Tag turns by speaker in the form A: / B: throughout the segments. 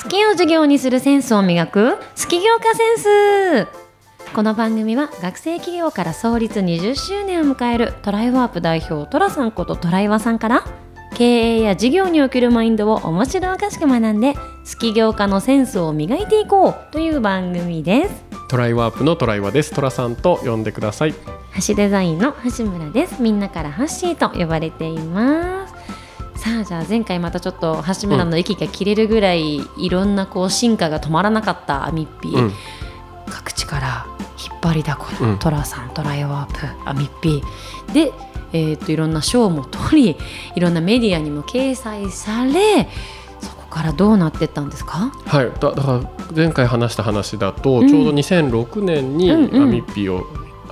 A: 好きを授業にするセンスを磨く好き業家センス。この番組は学生企業から創立20周年を迎えるトライワープ代表トラさんことトライワさんから経営や事業におけるマインドを面白おかしく学んで好き業家のセンスを磨いていこうという番組です。
B: トライワープのトライワです。トラさんと呼んでください。
A: 橋デザインの橋村です。みんなからハッシーと呼ばれていますさあじゃあ前回またちょっと橋村の息が切れるぐらい、いろんなこう進化が止まらなかったアミッピー、
B: うん。
A: 各地から引っ張りだこの、
B: うん。
A: トラさんトライワープアミッピー。で、えー、といろんな賞も取りいろんなメディアにも掲載されそこからどうなってったんですか？
B: はい。だだから前回話した話だと、
A: うん。
B: ちょうど2006年にアミッピーを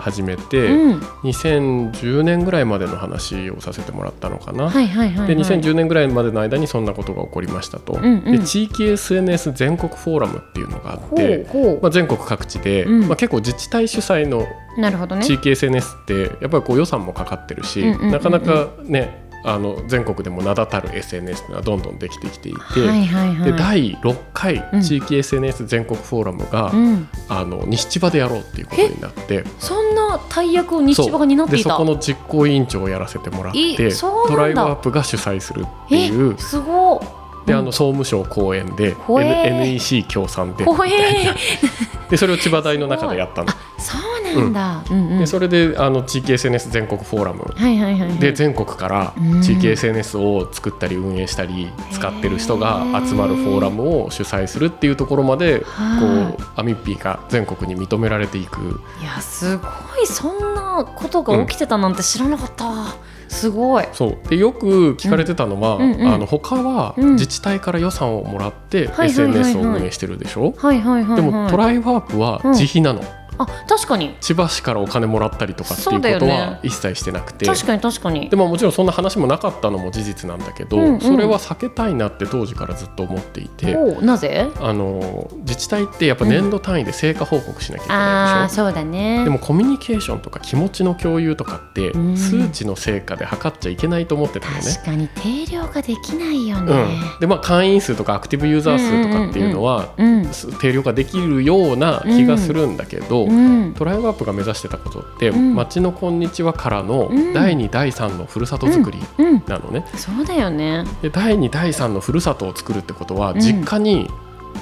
B: 始めて、
A: うん。
B: 2010年ぐらいまでの話をさせてもらったのかな、
A: はいはいはい、はい、
B: で2010年ぐらいまでの間にそんなことが起こりましたと、
A: んうん。
B: で地域 SNS 全国フォーラムっていうのがあっ
A: ほ
B: てまあ、全国各地で、
A: うん。
B: まあ、結構自治体主催の
A: うなるほどね。
B: 地域 SNS ってやっぱりこう予算もかかってるし、
A: うんうんうんうん。
B: なかなかねあの全国でも名だたる SNS っていうのはどんどんできてきていて、
A: はいはいはい。
B: で第6回
A: うん。
B: 地域 SNS 全国フォーラムが、
A: うん、
B: あの西千葉でやろうっていうことになって
A: そんな大役を日千葉が担っていた？
B: でそこの実行委員長をやらせてもらって
A: えそうなんだ。
B: トライワープが主催するっていう。
A: えすごっ。
B: であの総務省講演で、
A: ほえ。ー
B: N- NEC 協賛で
A: ほえ。ー
B: でそれを千葉大の中でやったの。
A: そうなんだ、うんうん。
B: でそれであの地域 SNS 全国フォーラム。
A: はいはいはいはい。
B: で全国から
A: うん
B: 地域 SNS を作ったり運営したり使ってる人が集まるフォーラムを主催するっていうところまでこ
A: は
B: うアミッピーが全国に認められていく。
A: いやすごい。そんなことが起きてたなんて知らなかった。わ、すごい。
B: そう。でよく聞かれてたのは、
A: うんうんうん。
B: あの他は
A: うん。
B: 自治体から予算をもらって SNS を運営してるでしょ、
A: はいはいはい、はい、
B: でもトライワープは
A: うん。
B: 自費なの、
A: あ確かに。
B: 千葉市からお金もらったりとかっていうことは
A: ね。
B: 一切してなくて、
A: 確かに確かに。
B: でももちろんそんな話もなかったのも事実なんだけど、
A: うんうん。
B: それは避けたいなって当時からずっと思っていて、
A: おなぜ？
B: あの自治体ってやっぱ年度単位で成果報告しなきゃいけ
A: あ
B: ないでしょ、
A: あそうだね。
B: でもコミュニケーションとか気持ちの共有とかって
A: うん。
B: 数値の成果で測っちゃいけないと思ってたのね。
A: 確かに定量ができないよ
B: う
A: ね
B: ん、でまあ会員数とかアクティブユーザー数とかっていうのは
A: うん
B: 定量化できるような気がするんだけど、
A: うん。
B: トライワープが目指してたことって、
A: うん。
B: 町のこんにちはからの
A: うん。
B: 第2第3のふるさとづくり
A: うん。
B: なのね。
A: そうだよね。
B: で第2第3のふるさとを作るってことは、
A: うん。
B: 実家に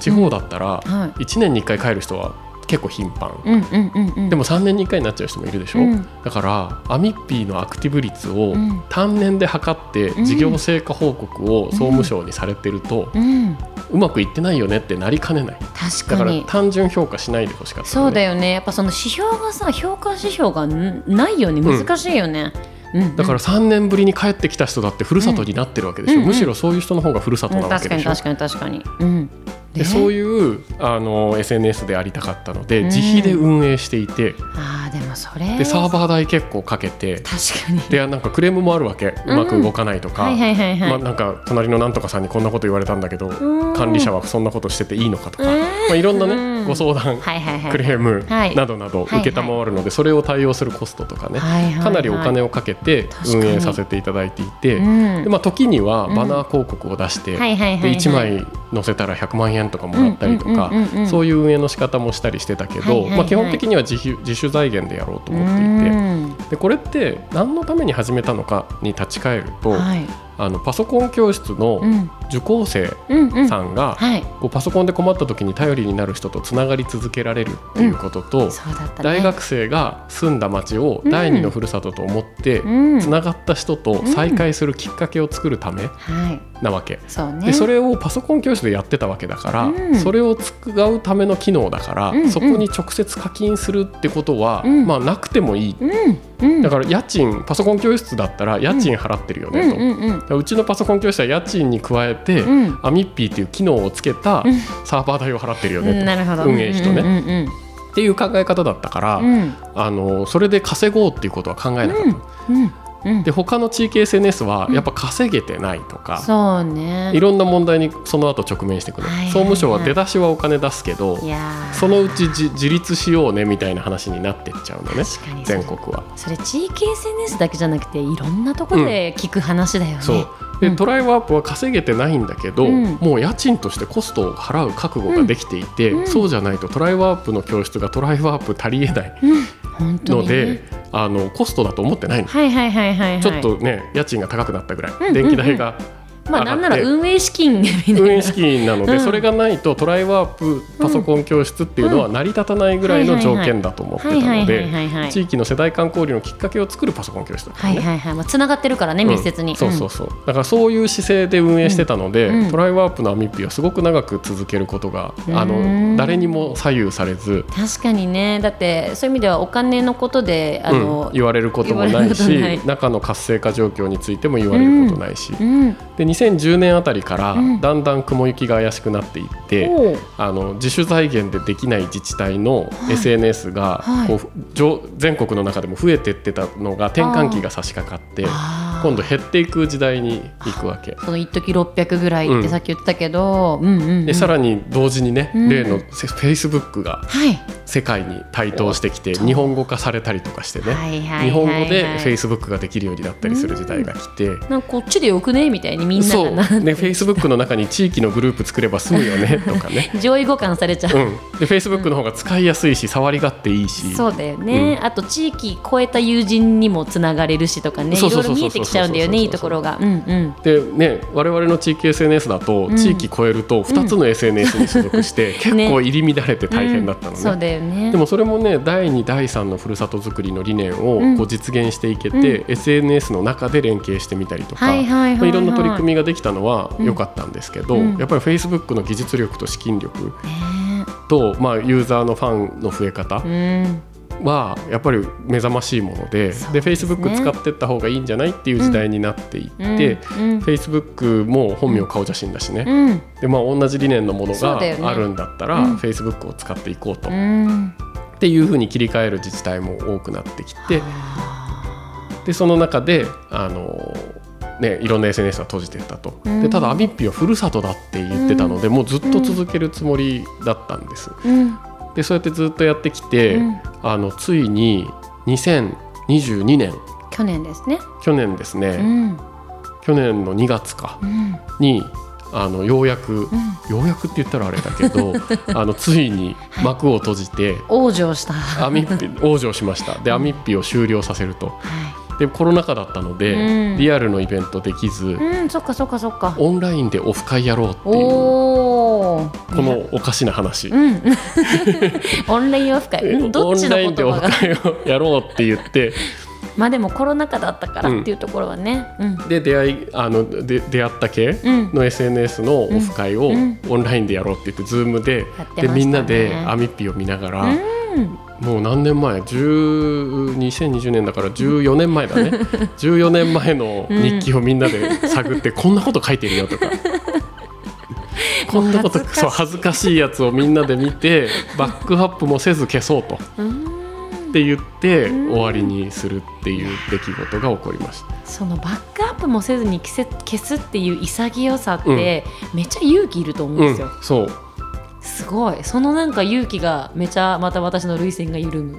B: 地方だったら
A: はい。
B: 1年に1回帰る人は結構頻繁、
A: うんうんうんうん。
B: でも3年に1回になっちゃう人もいるでしょ、
A: うん。
B: だからアミッピーのアクティブ率を
A: うん。
B: 単年で測って
A: うん。
B: 事業成果報告を総務省にされてると、
A: うん。
B: うまくいってないよねってなりかねない。
A: 確
B: だから単純評価しないでほしかった
A: そうだ
B: よ
A: よね。やっぱその指標がさ評価指標がんないよね。難しいよね、うんうん。
B: だから3年ぶりに帰ってきた人だってふるさとになってるわけでしょ、
A: うんうん。
B: むしろそういう人の方がふるさと
A: うん
B: なわけでしょ、
A: 確かに確かに確かに、うん、
B: でそう
A: いう
B: あの SNS でありたかったので、
A: うん。
B: 自費で運営していて。
A: あーでもそれ。
B: でサーバー代結構かけて。
A: 確かに。
B: でなんかクレームもあるわけ。うまく動かないとか、
A: はいはいはいはい、
B: まあ、なんか隣のなんとかさんにこんなこと言われたんだけど
A: うん。
B: 管理者はそんなことしてていいのかとか、
A: うん。
B: まあ、いろんな
A: うん。
B: ねご相談クレーム
A: はい。
B: などなど
A: はい
B: 承るのでそれを対応するコストとかね。
A: はいはいはい。
B: かなりお金をかけて運営させていただいていて。
A: うん。
B: でまあ時にはバナー広告を出してで1枚載せたら100万円とかもらったりとかそういう運営の仕方もしたりしてたけどまあ基本的には自主財源でやろうと思っていて
A: うん。
B: でこれって何のために始めたのかに立ち返ると
A: はい。
B: あのパソコン教室の
A: うん
B: 受講生
A: うんうん。
B: さんが
A: はい。
B: こうパソコンで困った時に頼りになる人とつながり続けられるっていうことと、大学生が住んだ町を第二のふるさとと思って
A: うん。
B: つながった人と再会するきっかけを作るため
A: はい。
B: なわけ。
A: そ
B: でそれをパソコン教室でやってたわけだから、
A: うん。
B: それを使うための機能だから、
A: うんうん。
B: そこに直接課金するってことは、
A: うん。
B: まあなくてもいい、だから家賃パソコン教室だったら家賃払ってるよねと、
A: う
B: ちのパソコン教室は家賃に加えて、
A: うん。
B: アミッピーっていう機能をつけた
A: うん。
B: サーバー代を払ってるよねと、
A: なるほど。
B: 運営費とね、
A: うんうん
B: っていう考え方だったから、
A: うん。うん
B: あのそれで稼ごうっていうことは考えなかった、
A: うん。うん。うん。
B: で他の地域 SNS はやっぱ稼げてないとか、
A: そうね。
B: いろんな問題にその後直面していくの、
A: はい。はいはい
B: 総務省は出だしはお金出すけどそのうち自自立しようねみたいな話になってっちゃうのね全国は。
A: それ地域 SNS だけじゃなくていろんなところで聞く話だよね、
B: そうで
A: うん。
B: トライワープは稼げてないんだけど、
A: うん。
B: もう家賃としてコストを払う覚悟ができていて、
A: うん。うん
B: そうじゃないとトライワープの教室がトライワープ足りえない
A: うん。
B: ので、
A: ね、
B: あのコストだと思ってないの、
A: はいはいはいはいはい。
B: ちょっとね家賃が高くなったぐらい、
A: うん。
B: 電気代が
A: まあなんなら運営資金
B: 運営資金なので、
A: うん。
B: それがないとトライワープパソコン教室っていうのは成り立たないぐらいの条件だと思ってたので地域の世代間交流のきっかけを作るパソコン教室だったのね。
A: はいはいはい。まあつながってるからね密接に、
B: うん。そうそうそう。だからそういう姿勢で運営してたので、
A: うん。うん。
B: トライワープのアミッピはすごく長く続けることが、あ
A: うん。
B: の誰にも左右されず、
A: 確かにね。だってそういう意味ではお金のことであの
B: うん、言われることもないし中の活性化状況についても言われることないし、
A: うん。
B: で2010年あたりから
A: うん。
B: だんだん雲行きが怪しくなっていって、
A: おう。
B: あの自主財源でできない自治体の SNS が
A: はい。
B: こう上全国の中でも増えてってたのが転換期が差し掛かって今度減っていく時代に行くわけ。
A: その一時600ぐらいっ
B: うん。
A: てさっき言ってたけど、うん、うんうん。
B: でさらに同時にね、
A: うん。
B: 例のフェイスブックが
A: はい。
B: 世界に台頭してきて日本語化されたりとかしてね、
A: はいはい
B: 日本語でフェイスブックができるようになったりする時代が来て。
A: なんかこっちでよくねみたいにみんな
B: そう。ね、フェイスブックの中に地域のグループ作れば済むよねとかね、
A: 上位互換されちゃう、
B: うん、でフェイスブックの方が使いやすいし触り勝手いいし
A: そうだよね、あと地域超えた友人にもつながれるしとかね。い
B: そうそうそうそう。
A: ろいろ見えてきちゃうんだよねいいところが。うんうん。
B: でね我々の地域 SNS だと
A: ん。
B: 地域超えると2つの SNS に所属して 結構入り乱れて大変だったのね。
A: そうだよね。
B: でもそれもね第2第3のふるさとづくりの理念を
A: うん。
B: こう実現していけて、SNS の中で連携してみたりとか、
A: はい
B: ろんな取り組みができたのは良かったんですけど、
A: うん。
B: やっぱり Facebook の技術力と資金力
A: ね。
B: と、まあ、ユーザーのファンの増え方
A: うん
B: はやっぱり目覚ましいものでで
A: ね。
B: Facebook 使ってった方がいいんじゃないっていう時代になっていって、
A: うんうん
B: Facebook も本名顔写真だしね、
A: うん。
B: でまあ、同じ理念のものがあるんだったら、
A: うん。
B: Facebook を使っていこうと、
A: う
B: っ
A: ん
B: ていうふうに切り替える自治体も多くなってきてでその中であのね、いろんな SNS が閉じてったと、
A: うん。
B: でただアミッピはふるさとだって言ってたので、もうずっと続けるつもりだったんです。
A: うん
B: でそうやってずっとやってきて、
A: うん。
B: あのついに2022年。
A: 去年ですね。
B: 去年ですね、
A: うん。
B: 去年の2月か。
A: うん。
B: にあのようやく、ようやくって言ったらあれだけど あのついに幕を閉じて
A: 往生した。は
B: アミッピ往生しました。でアミッピを終了させるとでコロナ禍だったので、
A: うん。
B: リアルのイベントできず、
A: いうんそっかそっかそっか。
B: オンラインでオフ会やろうっていうこのおかしな話、
A: うん。オンラインオフ会。うんどっちの
B: オフ会をやろうって言って
A: まあでもコロナ禍だったからっていうところはね。うん。
B: で出会いあので出会った系
A: うん。
B: の SNS のオフ会を
A: うん。
B: オンラインでやろうって言って Zoom で
A: やってましたね。
B: でみんなでアミッピを見ながら、
A: うん
B: もう何年前？10 2020年だから14年前だね。14年前の日記をみんなで探って、こんなこと書いてるよとか。こんなことそう恥ずかしいやつをみんなで見てバックアップもせず消そうと。
A: うん。
B: って言って終わりにするっていう出来事が起こりました。
A: そのバックアップもせずに消せ消すっていう潔さってめっちゃ勇気いると思うんですよ、
B: うん、そう
A: すごい。そのなんか勇気がめちゃまた私の涙腺が緩む。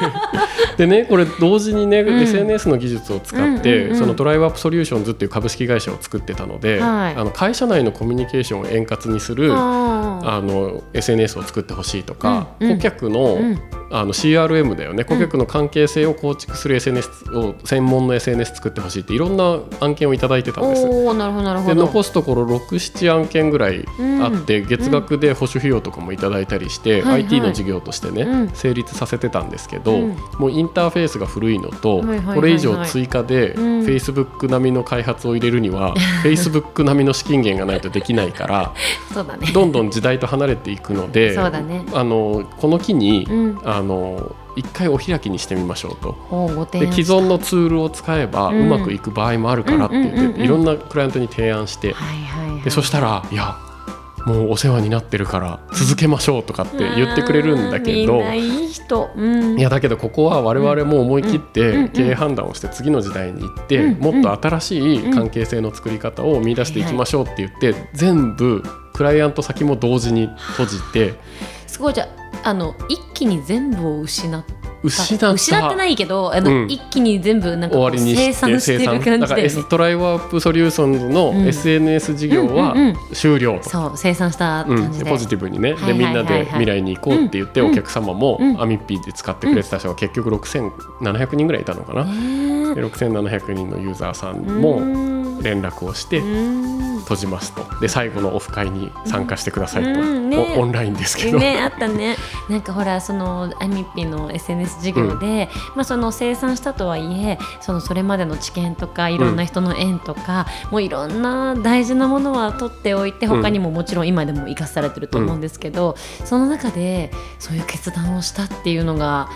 B: でねこれ同時にね、
A: ん。
B: SNS の技術を使って、
A: うんうんうん。
B: そのドライブアップソリューションズっていう株式会社を作ってたので、
A: はい。
B: あの会社内のコミュニケーションを円滑にする
A: あ
B: あの SNS を作ってほしいとか、
A: うんうん。
B: 顧客の,、
A: うん
B: あの CRM だよね。顧客の関係性を構築する SNS を専門の SNS 作ってほしいっていろんな案件をいただいてたんです。
A: おおなるほどなるほ
B: で
A: ど
B: 残すところ67案件ぐらいあって、月額で保守費用とかもいただいたりして、IT の事業としてね、
A: うん。
B: 成立させてたんですけど、
A: うん。
B: もうインターフェースが古いのと、これ以上追加で、
A: うん。
B: Facebook 並みの開発を入れるには Facebook 並みの資金源がないとできないから
A: そうだね。
B: どんどん時代と離れていくので
A: そうだね。
B: あのこの機に、
A: うん
B: あの一回お開きにしてみましょうと。で
A: 案
B: 既存のツールを使えばう
A: うん
B: まくいく場合もあるからって言って、いろんなクライアントに提案して、でそしたら「いやもうお世話になってるから続けましょう」とかって言ってくれるんだけど
A: いい人。うん。
B: いやだけどここは我々も思い切って経営判断をして次の時代に行って
A: うん。
B: もっと新しい関係性の作り方を見出していきましょうって言って全部クライアント先も同時に閉じて
A: すごい。じゃああの一気に全部を失っ
B: 失った。
A: 失ってないけどあの、
B: うん。
A: 一気に全部なんか生産してる感じだよ
B: だから
A: ね
B: S トライワープソリューションズの
A: うん。
B: SNS 事業は
A: うんうんうん。
B: 終了。と。
A: そう生産した
B: うん
A: 感じで、
B: でポジティブにね、でみんなで未来に行こうって言って、
A: うん
B: お客様も、
A: うん。
B: アミッピーで使ってくれてた人が結局6700人ぐらいいたのかな、
A: ね
B: で6700人のユーザーさん
A: え
B: も
A: うん。
B: 連絡をして
A: うん
B: 閉じますと。で最後のオフ会に参加してくださいと、
A: うんね。
B: おオンラインですけど、
A: ねあったね。なんかほらそのアミッピの SNS 事業で、まあその生産したとはいえそのそれまでの知見とかいろんな人の縁とか、もういろんな大事なものは取っておいて
B: うん。
A: 他にももちろん今でも生かされてると思うんですけど、その中でそういう決断をしたっていうのが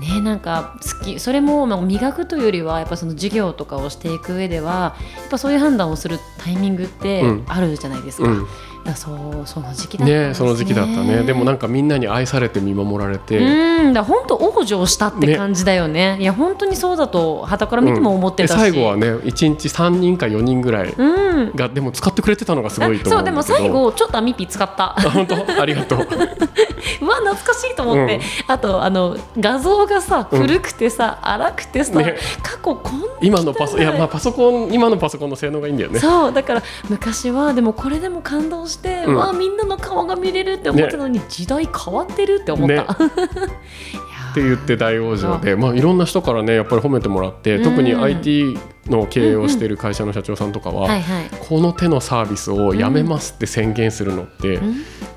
A: ねなんか好きそれもまあ磨くというよりはやっぱその授業とかをしていく上ではやっぱそういう判断をするタイミングって
B: うん
A: あるじゃないですか。
B: うん
A: だからそうその時期だったんです
B: ね。その時期だったね。でもなんかみんなに愛されて見守られて、
A: うんだ本当往生したって感じだよね。いや本当にそうだと傍から見ても思ってたし、
B: うんで最後はね1日3人か4人ぐらい
A: うん。
B: がでも使ってくれてたのがすごいと
A: そううんでも最後ちょっとアミピ使った。
B: あ本当？ありがとう。
A: うわ懐かしいと思って、
B: うん。
A: あとあの画像がさ
B: うん。
A: 古くてさ、荒くてさ、
B: ね。
A: 過去こんな
B: 今のパソいやまあパソコン今のパソコンの性能がいいんだよね。
A: そうだから昔はでもこれでも感動して、
B: うん。
A: わあみんなの顔が見れるって思ってたのに、時代変わってるって思った。
B: ね。って言って大往生で、まあ、いろんな人からねやっぱり褒めてもらって、
A: うん。
B: 特に IT の経営をしている会社の社長さんとかは。この手のサービスをやめますって宣言するのって、
A: うん。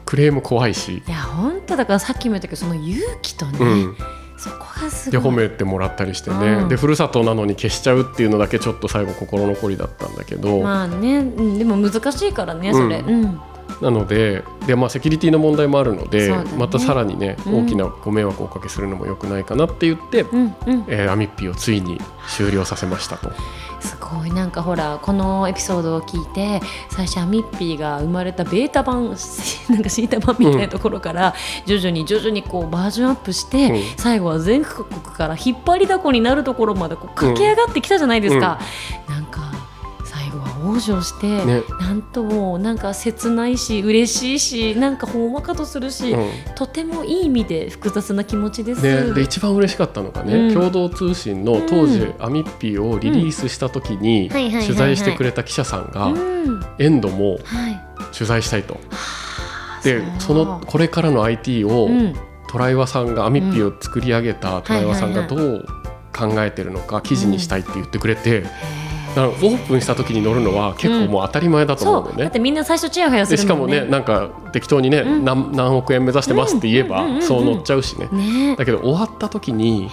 B: クレーム怖いし、
A: いや本当だからさっきも言ったけどその勇気とね、
B: うん、
A: そこがすごい。
B: で褒めてもらったりしてね、
A: うん。
B: でふるさとなのに消しちゃうっていうのだけちょっと最後心残りだったんだけど、
A: まあね、うんでも難しいからねそれ、
B: う
A: うん
B: なのでで、まあ、セキュリティの問題もあるので、
A: ね。
B: またさらにね、
A: うん。
B: 大きなご迷惑をおかけするのも良くないかなって言って、
A: うんうん、
B: えーアミッピーをついに終了させましたと。
A: すごい。なんかほらこのエピソードを聞いて最初はミッピーが生まれたベータ版なんかシータ版みたいなところから、徐々に徐々にこうバージョンアップして、
B: うん。
A: 最後は全国から引っ張りだこになるところまでこう駆け上がってきたじゃないですか、なんか最後は往生して、
B: ね。
A: なんともなんか切ないし嬉しいしなんかほんわかとするし、
B: うん。
A: とてもいい意味で複雑な気持ちです。
B: ね、で一番嬉しかったのがね、
A: うん。
B: 共同通信の当時、
A: う
B: アミッピーをリリースした時に
A: はいはいはいはい。
B: 取材してくれた記者さんが、
A: うん。
B: エンドも
A: はい、
B: 取材したいと。
A: はあ
B: でそのこれからの IT を、
A: うん。
B: トライワさんがアミッピーを作り上げたトライワさんがどう考えてるのか記事にしたいって言ってくれて、だからオープンした時に載るのは結構もう当たり前だと思うんだよね。
A: そう。だってみんな最初チヤホヤするね。
B: でしかもねなんか適当にね、
A: うん。
B: 何何億円目指してますって言えば、そう載っちゃうしね。
A: ね。
B: だけど終わった時に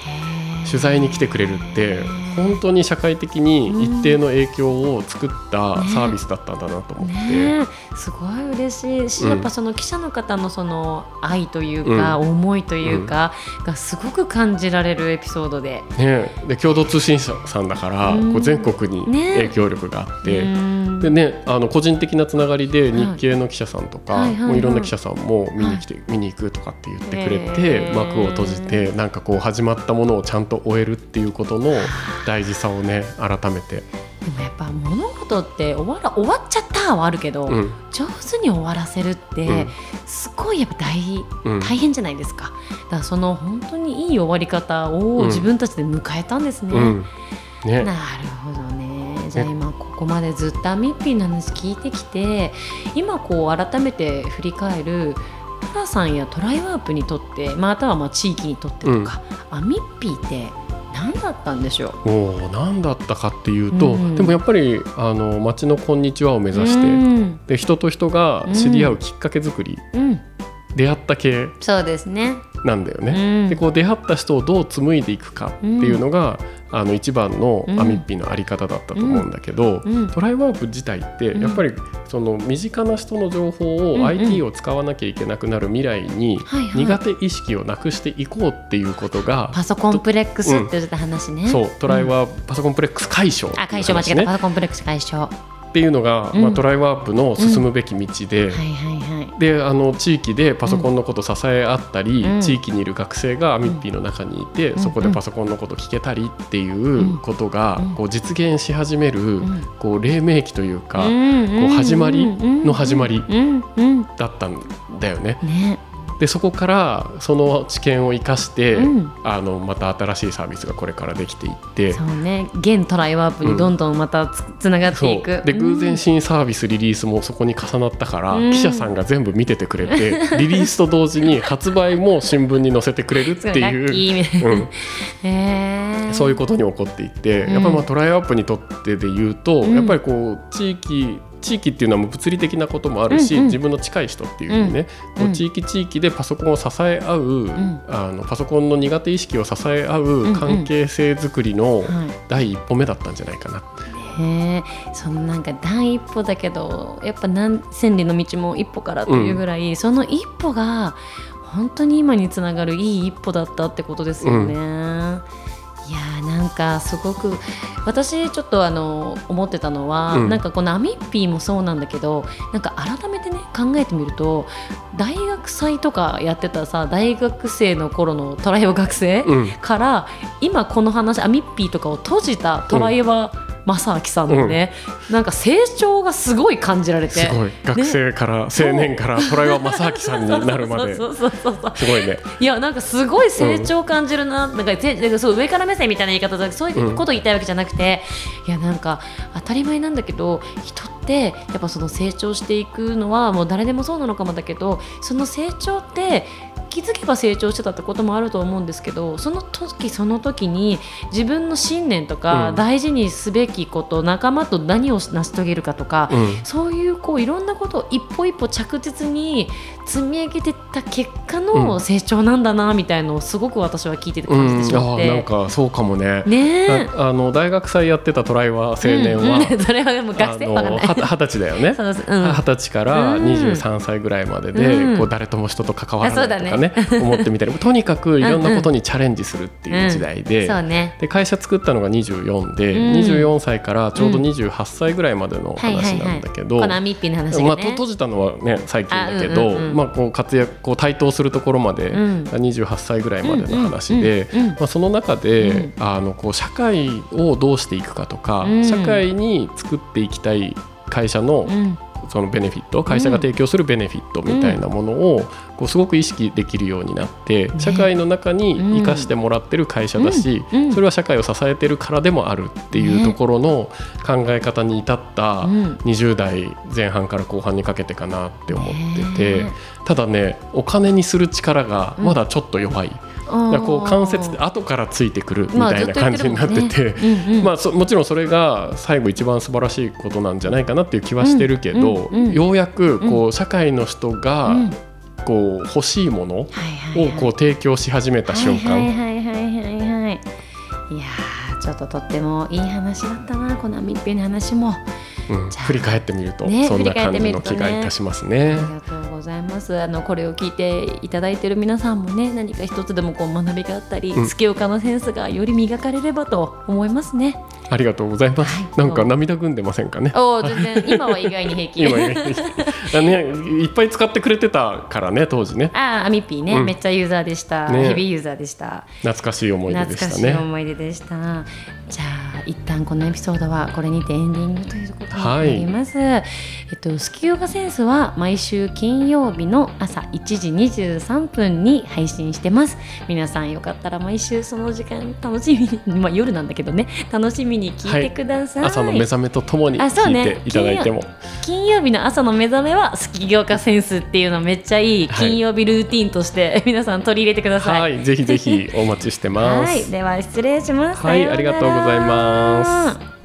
B: 取材に来てくれるって本当に社会的に一定の影響を作った
A: ね。
B: サービスだったんだなと思って、
A: ねえ。すごい嬉しいし、
B: うん。
A: やっぱその記者の方のその愛というか、思いというか、がすごく感じられるエピソードで。
B: ね、で共同通信社さんだから、
A: うん。
B: こう全国に
A: ね。
B: 影響力があって。
A: うん。
B: でね、あの個人的なつながりで日系の記者さんとか、
A: はい
B: もういろんな記者さんも見に来て、見に行くとかって言ってくれて、幕を閉じてなんかこう始まったものをちゃんと終えるっていうことの大事さをね改めて、
A: でもやっぱ物事って終わら終わっちゃったはあるけど、
B: うん。
A: 上手に終わらせるって、
B: うん。
A: すごいやっぱ大
B: うん。
A: 大変じゃないですか。だからその本当にいい終わり方を
B: うん。
A: 自分たちで迎えたんですね。
B: うん。ね。
A: なるほどね。じゃあ今ここまでずっとアミッピーの話聞いてきて今こう改めて振り返るトラさんやトライワープにとってまたはまあ地域にとってとか、アミッピーって何だったんでしょう？
B: もう何だったかっていうと、
A: うん。
B: でもやっぱりあの街の「こんにちは」を目指して、
A: うん。
B: で人と人が知り合うきっかけ作り、
A: うん、
B: 出会った系
A: そうですね。
B: なんだよね。
A: うん。
B: でこう出会った人をどう紡いでいくかっていうのが、あの一番の
A: うん。
B: アミッピーのあり方だったと思うんだけど、
A: うん。
B: トライワープ自体って
A: うん。
B: やっぱりその身近な人の情報
A: うんうん。
B: を IT を使わなきゃいけなくなる未来に苦手意識をなくしていこうっていうことが、
A: パソコンプレックスって言ってた話ね。
B: そうトライワープ、パソコンプレックス解消っていう
A: あ解消間違えた、パソコンプレックス解消。は
B: っていうのが、
A: うん。
B: まあ、トライワープの進むべき道で。であの地域でパソコンのこと支え合ったり、
A: うん。
B: 地域にいる学生がアミッピーの中にいて、
A: うん。
B: そこでパソコンのこと聞けたりっていうことが、
A: うん。
B: こう実現し始める、
A: ん。
B: こう黎明期というか、
A: うん。
B: こう始まりの始まりだったんだよね。
A: ね。
B: でそこからその知見を生かして、
A: うん。
B: あのまた新しいサービスがこれからできていって
A: そうね。現トライワープにどんどんまたつ,、つながっていく。
B: で偶然
A: うん。
B: 新サービスリリースもそこに重なったから、
A: うん。
B: 記者さんが全部見ててくれて リリースと同時に発売も新聞に載せてくれるって
A: いラッキ
B: いう。
A: ーみたいな、
B: うん。
A: へー。
B: そういうことに起こっていって、
A: うん。
B: やっぱりまあトライアップにとってで言うと、
A: うん。
B: やっぱりこう地域地域っていうのはもう物理的なこともあるし、
A: うんうん。
B: 自分の近い人っていうふうにね、
A: うん。
B: こう地域地域でパソコンを支え合う、
A: ん。
B: あのパソコンの苦手意識を支え合
A: んう
B: うん。関係性づくりの
A: はい。
B: 第一歩目だったんじゃないかな。
A: へえ。そのなんか第一歩だけどやっぱ何千里の道も一歩からというぐらい、その一歩が本当に今につながるいい一歩だったってことですよね。かすごく私ちょっとあの思ってたのは、
B: うん。
A: なんかこのアミッピーもそうなんだけどなんか改めてね考えてみると大学祭とかやってたさ大学生の頃のトライオ学生、
B: うん。
A: から今この話アミッピーとかを閉じたトライバ正明さんのね、なんか成長がすごい感じられて。
B: すごい。学生から、青年からトライワ正明さんになるまで。すごいね。
A: いやなんかすごい成長感じるな,、なんかぜなんかそう上から目線みたいな言い方だそういうことを言いたいわけじゃなくて、いやなんか当たり前なんだけど人ってやっぱその成長していくのはもう誰でもそうなのかもだけどその成長って気づけば成長してたってこともあると思うんですけどその時その時に自分の信念とか、
B: うん。
A: 大事にすべきこと仲間と何を成し遂げるかとか、
B: うん。
A: そういうこういろんなことを一歩一歩着実に積み上げてた結果
B: うん。
A: の成長なんだなみたいのをすごく私は聞いてて
B: うん、
A: 感じてしまっ
B: あ
A: て。
B: なんかそうかもね。
A: ねえ。
B: ああの大学祭やってたトライワ青年は、
A: うん。うん それはもう学生
B: 二十歳だよね。二十歳から
A: うん。
B: 23歳ぐらいまでで、
A: うん。
B: こう誰とも人と関わらないとか
A: あそう
B: ね。思ってみたりとにかくいろんなことにチャレンジするっていう時代で,、
A: そうね。
B: で会社作ったのが24で、
A: うん。
B: 24歳からちょうど28歳ぐらいまでの話なんだけど、まあ、閉じたのはね最近だけど、
A: あうんうんうん
B: まあ、こう活躍こう台頭するところまで、
A: うん。
B: 28歳ぐらいまでの話で、まあ、その中で、
A: うん。
B: あのこう社会をどうしていくかとか、
A: うん。
B: 社会に作っていきたい会社の
A: うん
B: そのベネフィット会社が提供するベネフィットみたいなものをこうすごく意識できるようになって、社会の中に生かしてもらってる会社だし、それは社会を支えてるからでもあるっていう
A: ね。
B: ところの考え方に至った
A: うん。
B: 20代前半から後半にかけてかなって思ってて、
A: ね。
B: ただねお金にする力がまだちょっと弱い。だこう関節って後からついてくるみたいな感じになってて、まあそもちろんそれが最後一番素晴らしいことなんじゃないかなっていう気はしてるけど、ようやくこう社会の人が
A: うん。
B: こう欲しいものをこう提供し始めた瞬間、
A: はいやーちょっととってもいい話だったなこのアミッピーの話も。
B: うん。振り返ってみると
A: ね
B: そんな感じの気がいたします
A: あ
B: ね。
A: ます。あのこれを聞いていただいている皆さんもね、何か一つでもこう学びがあったり、
B: うん
A: 月岡のセンスがより磨かれればと思いますね。
B: ありがとうございます。
A: はい
B: なんか涙ぐんでませんかね？
A: おお、全然今は意外に平気。
B: 今あねいっぱい使ってくれてたからね当時ね
A: ああ、アミッピーね、
B: うん
A: めっちゃユーザーでした。
B: ね
A: ヘビーユーザーでした。
B: 懐かしい思い出で
A: 懐かしい
B: したね。
A: 思い出でした。じゃあ一旦このエピソードはこれにてエンディングということになります。えっとスキヨガセンスは毎週金曜日の朝1時23分に配信してます。皆さんよかったら毎週その時間楽しみに まあ夜なんだけどね楽しみに聞いてください。
B: 朝の目覚めとともに聞いていただいても、
A: 金曜日の朝の目覚めはスキ業家センスっていうのめっちゃいい
B: はい
A: 金曜日ルーティンとして 皆さん取り入れてください。
B: はいぜひぜひお待ちしてます。
A: はい、では失礼します。
B: はいありがとうございます。